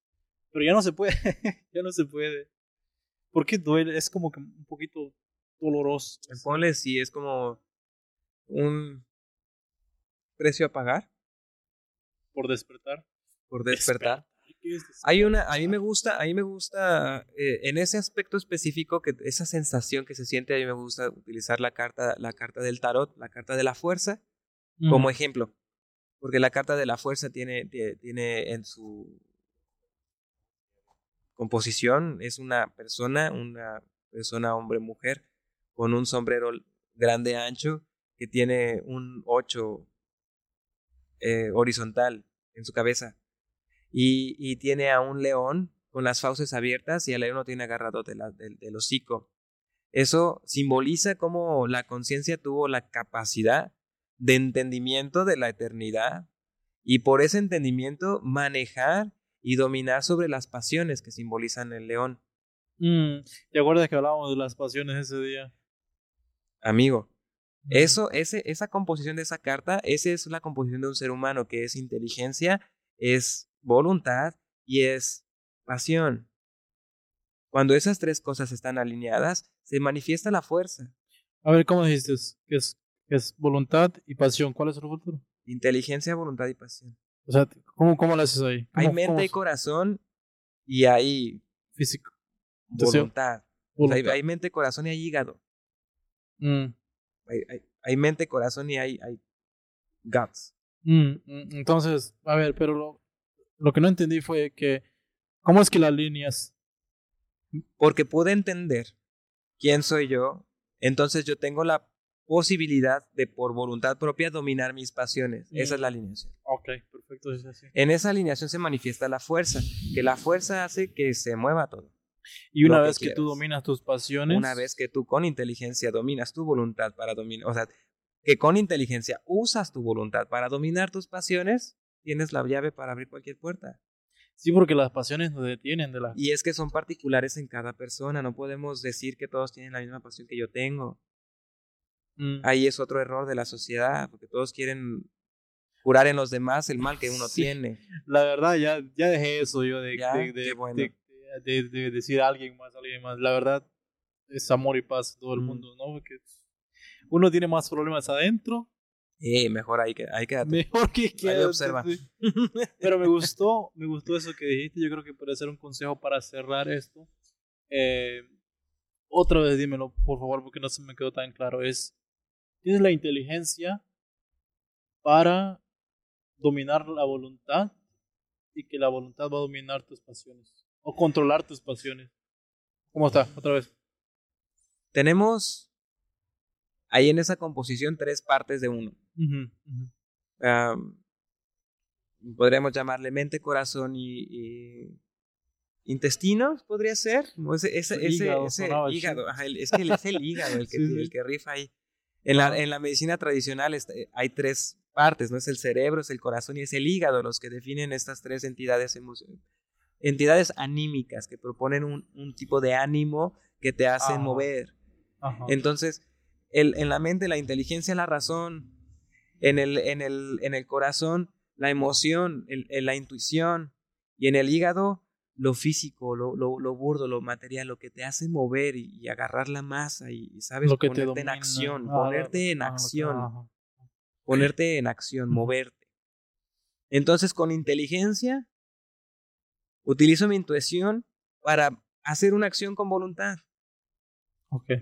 pero ya no se puede, ya no se puede. ¿Por qué duele? Es como que un poquito doloroso. Ponle si es como un precio a pagar Por despertar. por despertar. ¿Qué es Hay una, a mí me gusta, a mí me gusta, eh, en ese aspecto específico, que esa sensación que se siente, a mí me gusta utilizar la carta, la carta del tarot, la carta de la fuerza, como ejemplo. Porque la carta de la fuerza tiene, tie- tiene en su composición, es una persona, una persona hombre-mujer, con un sombrero grande ancho, que tiene un 8 horizontal en su cabeza. Y, y tiene a un león con las fauces abiertas y el león lo tiene agarrado del- del hocico. Eso simboliza cómo la conciencia tuvo la capacidad de entendimiento de la eternidad y por ese entendimiento manejar y dominar sobre las pasiones que simbolizan el león. Mm, ¿Te acuerdas que hablábamos de las pasiones ese día? Amigo, eso, ese, esa composición de esa carta, esa es la composición de un ser humano que es inteligencia, es voluntad y es pasión. Cuando esas tres cosas están alineadas, se manifiesta la fuerza. A ver, ¿cómo dijiste? Es, es voluntad y pasión. ¿Cuál es el futuro? Inteligencia, voluntad y pasión. O sea, ¿cómo, cómo lo haces ahí? Hay ¿Cómo- mente cómo y corazón y hay Físico. Voluntad. O sea, hay, voluntad. hay mente, corazón y hay hígado. Mm, Hay, hay- hay mente, corazón y hay, hay guts. mm, mm, Entonces, a ver, pero lo, lo que no entendí fue que, ¿cómo es que las líneas? Porque pude entender quién soy yo, entonces yo tengo la posibilidad de por voluntad propia dominar mis pasiones. Esa Mm. es la alineación. Ok, perfecto, es así. En esa alineación se manifiesta la fuerza, que la fuerza hace que se mueva todo. Y una Lo que vez que, tú dominas tus pasiones, Una vez que tú con inteligencia dominas tu voluntad para dominar, o sea, que con inteligencia usas tu voluntad para dominar tus pasiones, tienes la llave para abrir cualquier puerta. Sí, porque las pasiones nos detienen de la... Y es que son particulares en cada persona, no podemos decir que todos tienen la misma pasión que yo tengo. Mm. Ahí es otro error de la sociedad, porque todos quieren curar en los demás el mal que uno Sí. tiene. La verdad, ya, ya dejé eso yo de, Ya, de, de- bueno. decir a alguien más, a alguien más. La verdad, es amor y paz todo el Mm. mundo, ¿no? Porque uno tiene más problemas adentro, Eh, mejor ahí, que, ahí quédate. mejor que que Ahí observa. sí. Pero me gustó, me gustó eso que dijiste. Yo creo que puede ser un consejo para cerrar esto. Eh, otra vez dímelo, por favor, porque no se me quedó tan claro. Es, tienes la inteligencia para dominar la voluntad y que la voluntad va a dominar tus pasiones o controlar tus pasiones. ¿Cómo está? Otra vez. Tenemos ahí en esa composición tres partes de uno. Ujú, ujú. Am, podríamos llamarle mente, corazón y, y intestinos, podría ser. Ese, ese, ese- hígado, ese sonaba hígado. ajá, el- es que el- es el hígado el que, Sí, sí. el que rifa ahí. En la, en la medicina tradicional está- hay tres partes, ¿no? Es el cerebro, es el corazón y es el hígado los que definen estas tres entidades emocionales. Entidades anímicas que proponen un, un tipo de ánimo que te hacen Ajá. mover. Ajá. Entonces, el, en la mente la inteligencia es la razón, en el, en el, en el corazón la emoción, el- la intuición, y en el hígado lo físico, lo, lo, lo burdo, lo material, lo que te hace mover y, y agarrar la masa y, y, sabes Lo que te ponerte en acción, Ah, ponerte en acción, ponerte en acción, moverte. Entonces, con inteligencia, utilizo mi intuición para hacer una acción con voluntad. Ok.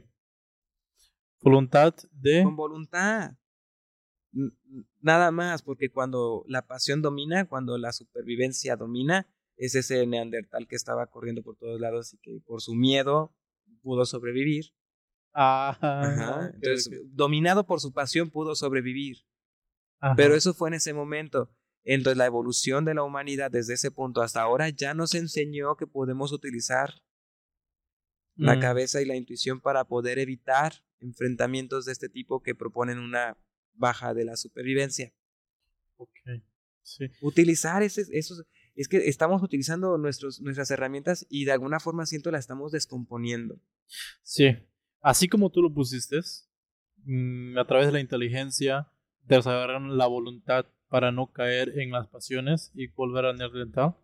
Voluntad de... con voluntad. Nada más, porque cuando la pasión domina, cuando la supervivencia domina, es ese neandertal que estaba corriendo por todos lados y que por su miedo pudo sobrevivir. Ah, Ajá. Entonces, dominado por su pasión, pudo sobrevivir. Ajá. Pero eso fue en ese momento. Entonces, la evolución de la humanidad desde ese punto hasta ahora ya nos enseñó que podemos utilizar la Mm, cabeza y la intuición para poder evitar enfrentamientos de este tipo que proponen una baja de la supervivencia. Ok. Sí. Utilizar ese, esos, es que estamos utilizando nuestros, nuestras herramientas y de alguna forma siento la estamos descomponiendo. Sí. Así como tú lo pusiste, mm, a través de la inteligencia, desarrollaron la voluntad para no caer en las pasiones y volver a neandertal.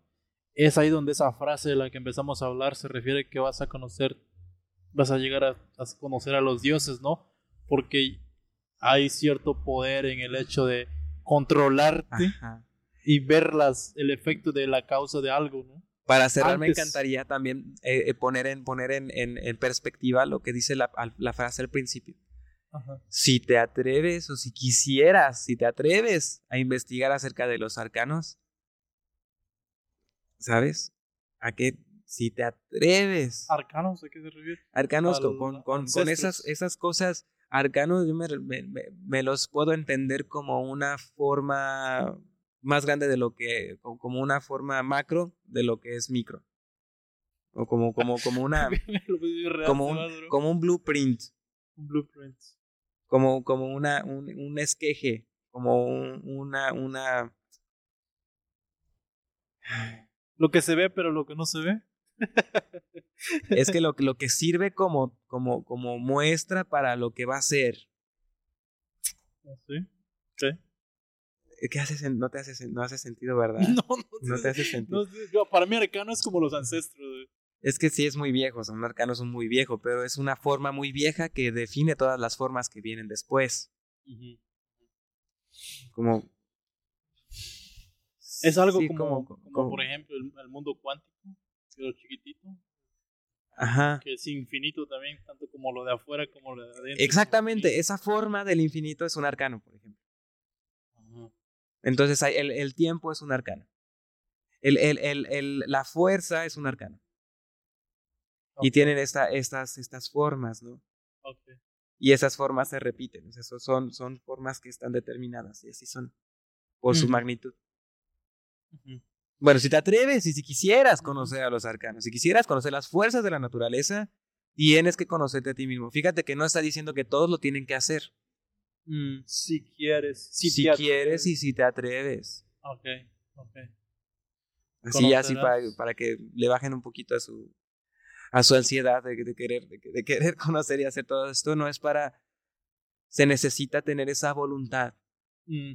Es ahí donde esa frase de la que empezamos a hablar se refiere que vas a conocer, vas a llegar a, a conocer a los dioses, ¿no? Porque hay cierto poder en el hecho de controlarte Ajá. Y ver las, el efecto de la causa de algo, ¿no? Para cerrar, me Antes- encantaría también eh, eh, poner, en, poner en, en- en perspectiva lo que dice la, al- la frase al principio. Ajá. Si te atreves o si quisieras, si te atreves a investigar acerca de los arcanos, ¿sabes? A qué, si te atreves. Arcanos, ¿a qué se refiere? Arcanos a con, con, con- esas, esas cosas, arcanos yo me, me- me- me los puedo entender como una forma más grande de lo que, co- como una forma macro de lo que es micro. O como, como, como una, como un, como un blueprint, Un blueprint. como, como una, un, un esqueje, como un- una, una, Lo que se ve, pero lo que no se ve. es que lo, lo que sirve como, como, como muestra para lo que va a ser. ¿Sí? ¿Sí? ¿Qué hace, sen- no te hace, no hace sentido, ¿verdad? No, no, No te hace sentido. no sé, yo- para mí arcano es como los ancestros. güey. Es que sí es muy viejo, son arcanos son muy viejo, pero es una forma muy vieja que define todas las formas que vienen después. Como. Es algo Sí, como, como, por ejemplo, el, el mundo cuántico, es lo chiquitito, Ajá. que es infinito también, tanto como lo de afuera como lo de adentro. Exactamente, esa forma del infinito es un arcano, por ejemplo. Entonces el, el tiempo es un arcano. El, el, el, el- la fuerza es un arcano. Y tienen esta, estas, estas formas, ¿no? Y esas formas se repiten. o sea, so- son, son formas que están determinadas y así son por su magnitud. Bueno, si te atreves y si quisieras conocer a los arcanos, si quisieras conocer las fuerzas de la naturaleza, tienes que conocerte a ti mismo. Fíjate que no está diciendo que todos lo tienen que hacer. Mm, si quieres. Si, si quieres y si te atreves. Ok, ok. Así, así para, para que le bajen un poquito a su, a su ansiedad de, de querer, de, querer conocer y hacer todo esto. No es para... Se necesita tener esa voluntad. Mm.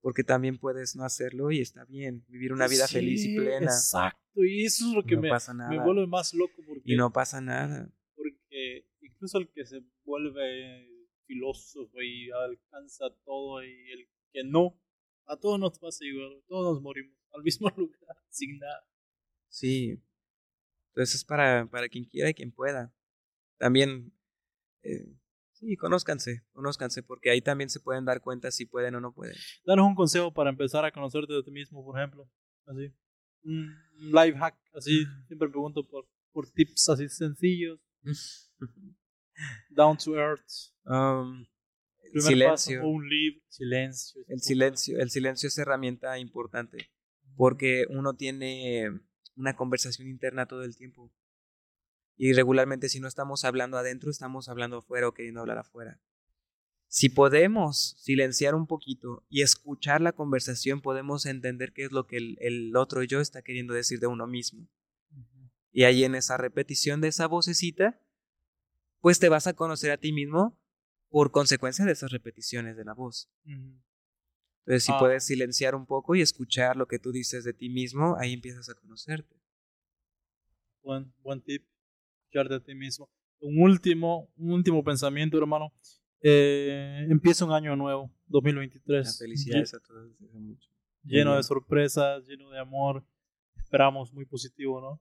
Porque también puedes no hacerlo y está bien. Vivir una vida feliz y plena. Exacto. Y eso es lo que me, me vuelve más loco. Porque, y no pasa nada. Porque incluso el que se vuelve filósofo y alcanza todo y el que no, a todos nos pasa igual, todos nos morimos al mismo lugar, sin nada. Sí, entonces es para, para quien quiera y quien pueda. También, eh, sí, conózcanse, conózcanse, porque ahí también se pueden dar cuenta si pueden o no pueden. Danos un consejo para empezar a conocerte de ti mismo, por ejemplo, así. Un life hack, así, siempre pregunto por, por tips así sencillos. Down to earth. Um, silencio. El silencio, el silencio es herramienta importante porque uno tiene una conversación interna todo el tiempo. Y regularmente si no estamos hablando adentro, estamos hablando afuera o queriendo hablar afuera. Si podemos silenciar un poquito y escuchar la conversación, podemos entender qué es lo que el, el otro yo está queriendo decir de uno mismo. Y ahí en esa repetición de esa vocecita, pues te vas a conocer a ti mismo por consecuencia de esas repeticiones de la voz. Entonces, si ah. puedes silenciar un poco y escuchar lo que tú dices de ti mismo, ahí empiezas a conocerte. Buen, buen tip, escuchar de ti mismo. Un último, un último pensamiento, hermano. Eh, empieza un año nuevo, 2023. felicidades a todos. Lleno de sorpresas, lleno de amor. Esperamos muy positivo, ¿no?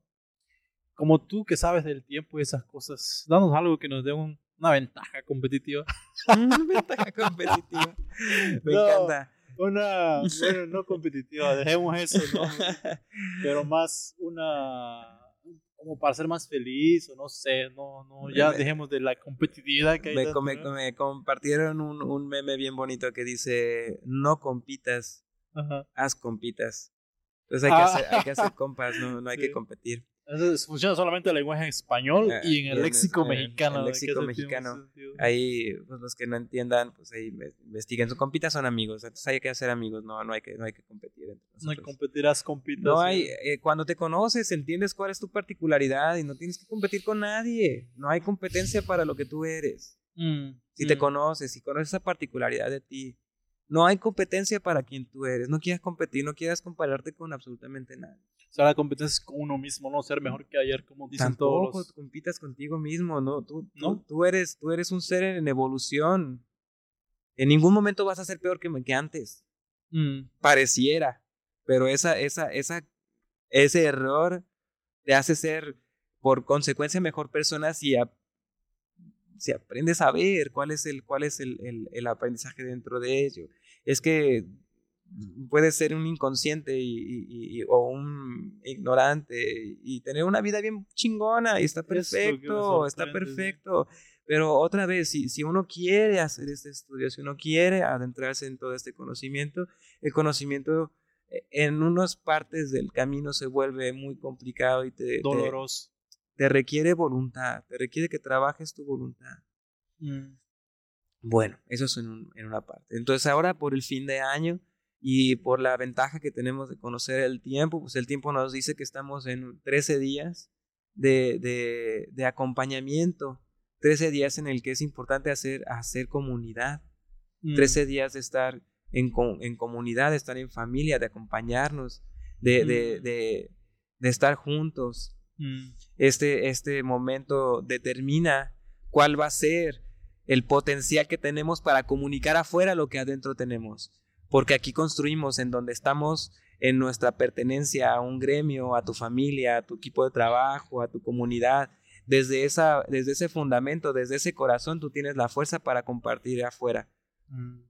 Como tú que sabes del tiempo y esas cosas, danos algo que nos dé un, una ventaja competitiva. una ventaja competitiva. Me encanta. Una, bueno, no competitiva, dejemos eso, ¿no? Pero más una, como para ser más feliz, o no sé, no, no, ya dejemos de la competitividad que hay. Me, me, compartieron un, un, meme bien bonito que dice, no compitas, haz compitas. Entonces hay, que, ah. hacer, hay que hacer compas, no, no hay que competir. Entonces, funciona solamente el lenguaje en español ah, y en el léxico mexicano. El léxico mexicano. Ahí, pues los que no entiendan, pues ahí investiguen. Sus compitas son amigos. Entonces hay que hacer amigos, no, no, hay, que, no hay que competir. no competirás compitas. No hay, eh, cuando te conoces, entiendes cuál es tu particularidad y no tienes que competir con nadie. No hay competencia para lo que tú eres. Mm, si te mm. conoces, si conoces esa particularidad de ti, no hay competencia para quien tú eres. No quieras competir, no quieras compararte con absolutamente nadie. O sea, la competencia es con uno mismo, no ser mejor que ayer, como dicen Tampoco todos. compitas contigo mismo, no. Tú, ¿No? Tú, eres, tú eres un ser en evolución. En ningún momento vas a ser peor que, que antes. Mm. Pareciera. Pero esa, esa, esa, ese error te hace ser, por consecuencia, mejor persona si, si aprendes a ver cuál es el, cuál es el, el, el aprendizaje dentro de ello. Es que puede ser un inconsciente y, o un ignorante y tener una vida bien chingona y está perfecto, está perfecto. Pero otra vez, si, si uno quiere hacer este estudio, si uno quiere adentrarse en todo este conocimiento, el conocimiento en unas partes del camino se vuelve muy complicado y te... Doloroso. Te, requiere voluntad, te requiere que trabajes tu voluntad. Mm. Bueno, eso es en, en una parte. Entonces ahora por el fin de año y por la ventaja que tenemos de conocer el tiempo, pues el tiempo nos dice que estamos en 13 días de, de, de acompañamiento, 13 días en el que es importante hacer, hacer comunidad, 13 mm. días de estar en, en, comunidad, de estar en familia, de acompañarnos, de, de, mm. de, de estar juntos. Mm. Este, este momento determina cuál va a ser el potencial que tenemos para comunicar afuera lo que adentro tenemos porque aquí construimos en donde estamos en nuestra pertenencia a un gremio, a tu familia, a tu equipo de trabajo, a tu comunidad. Desde, esa, desde ese fundamento, desde ese corazón, tú tienes la fuerza para compartir afuera. Mm.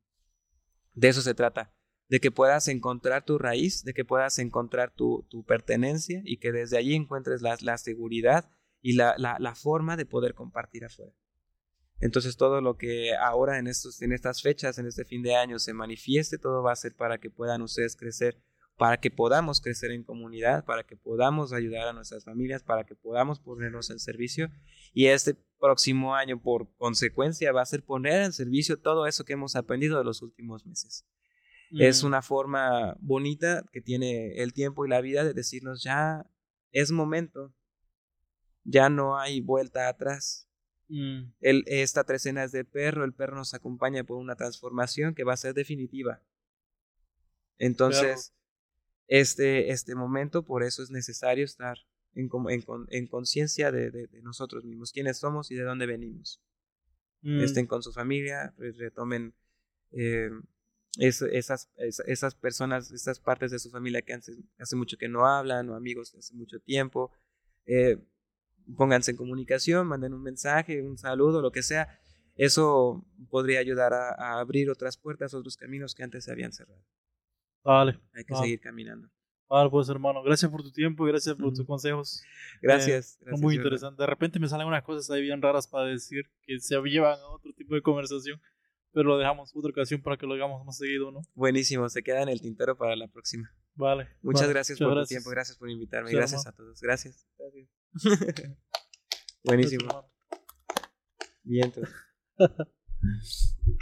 De eso se trata, de que puedas encontrar tu raíz, de que puedas encontrar tu, tu pertenencia y que desde allí encuentres la, la seguridad y la, la, la forma de poder compartir afuera. Entonces todo lo que ahora en, estos, en estas fechas, en este fin de año se manifieste, todo va a ser para que puedan ustedes crecer, para que podamos crecer en comunidad, para que podamos ayudar a nuestras familias, para que podamos ponernos en servicio. Y este próximo año, por consecuencia, va a ser poner en servicio todo eso que hemos aprendido de los últimos meses. Es Mm, una forma bonita que tiene el tiempo y la vida de decirnos ya es momento, ya no hay vuelta atrás. Mm, El, esta trecena es del perro, el perro nos acompaña por una transformación que va a ser definitiva. Entonces, este, este momento, por eso es necesario estar en, en, en conciencia de, de- de nosotros mismos, quiénes somos y de dónde venimos. mm. Estén con su familia, re- retomen eh, es- esas, es- esas personas, estas partes de su familia que hace, hace mucho que no hablan, o amigos de hace mucho tiempo. eh, pónganse en comunicación, manden un mensaje, un saludo, lo que sea. Eso podría ayudar a, a abrir otras puertas, otros caminos que antes se habían cerrado. Vale, Hay que Ah. seguir caminando. vale, pues hermano, gracias por tu tiempo, gracias por tus Ujú. consejos. Gracias. Son gracias, muy Jordan. interesantes. De repente me salen unas cosas ahí bien raras para decir que se llevan a otro tipo de conversación, pero lo dejamos otra ocasión para que lo hagamos más seguido, ¿no? Buenísimo, se queda en el tintero para la próxima. Vale. Muchas vale, gracias muchas por gracias. tu tiempo, gracias por invitarme, Sí, gracias hermano. a todos, gracias. Gracias, Buenísimo. Bien.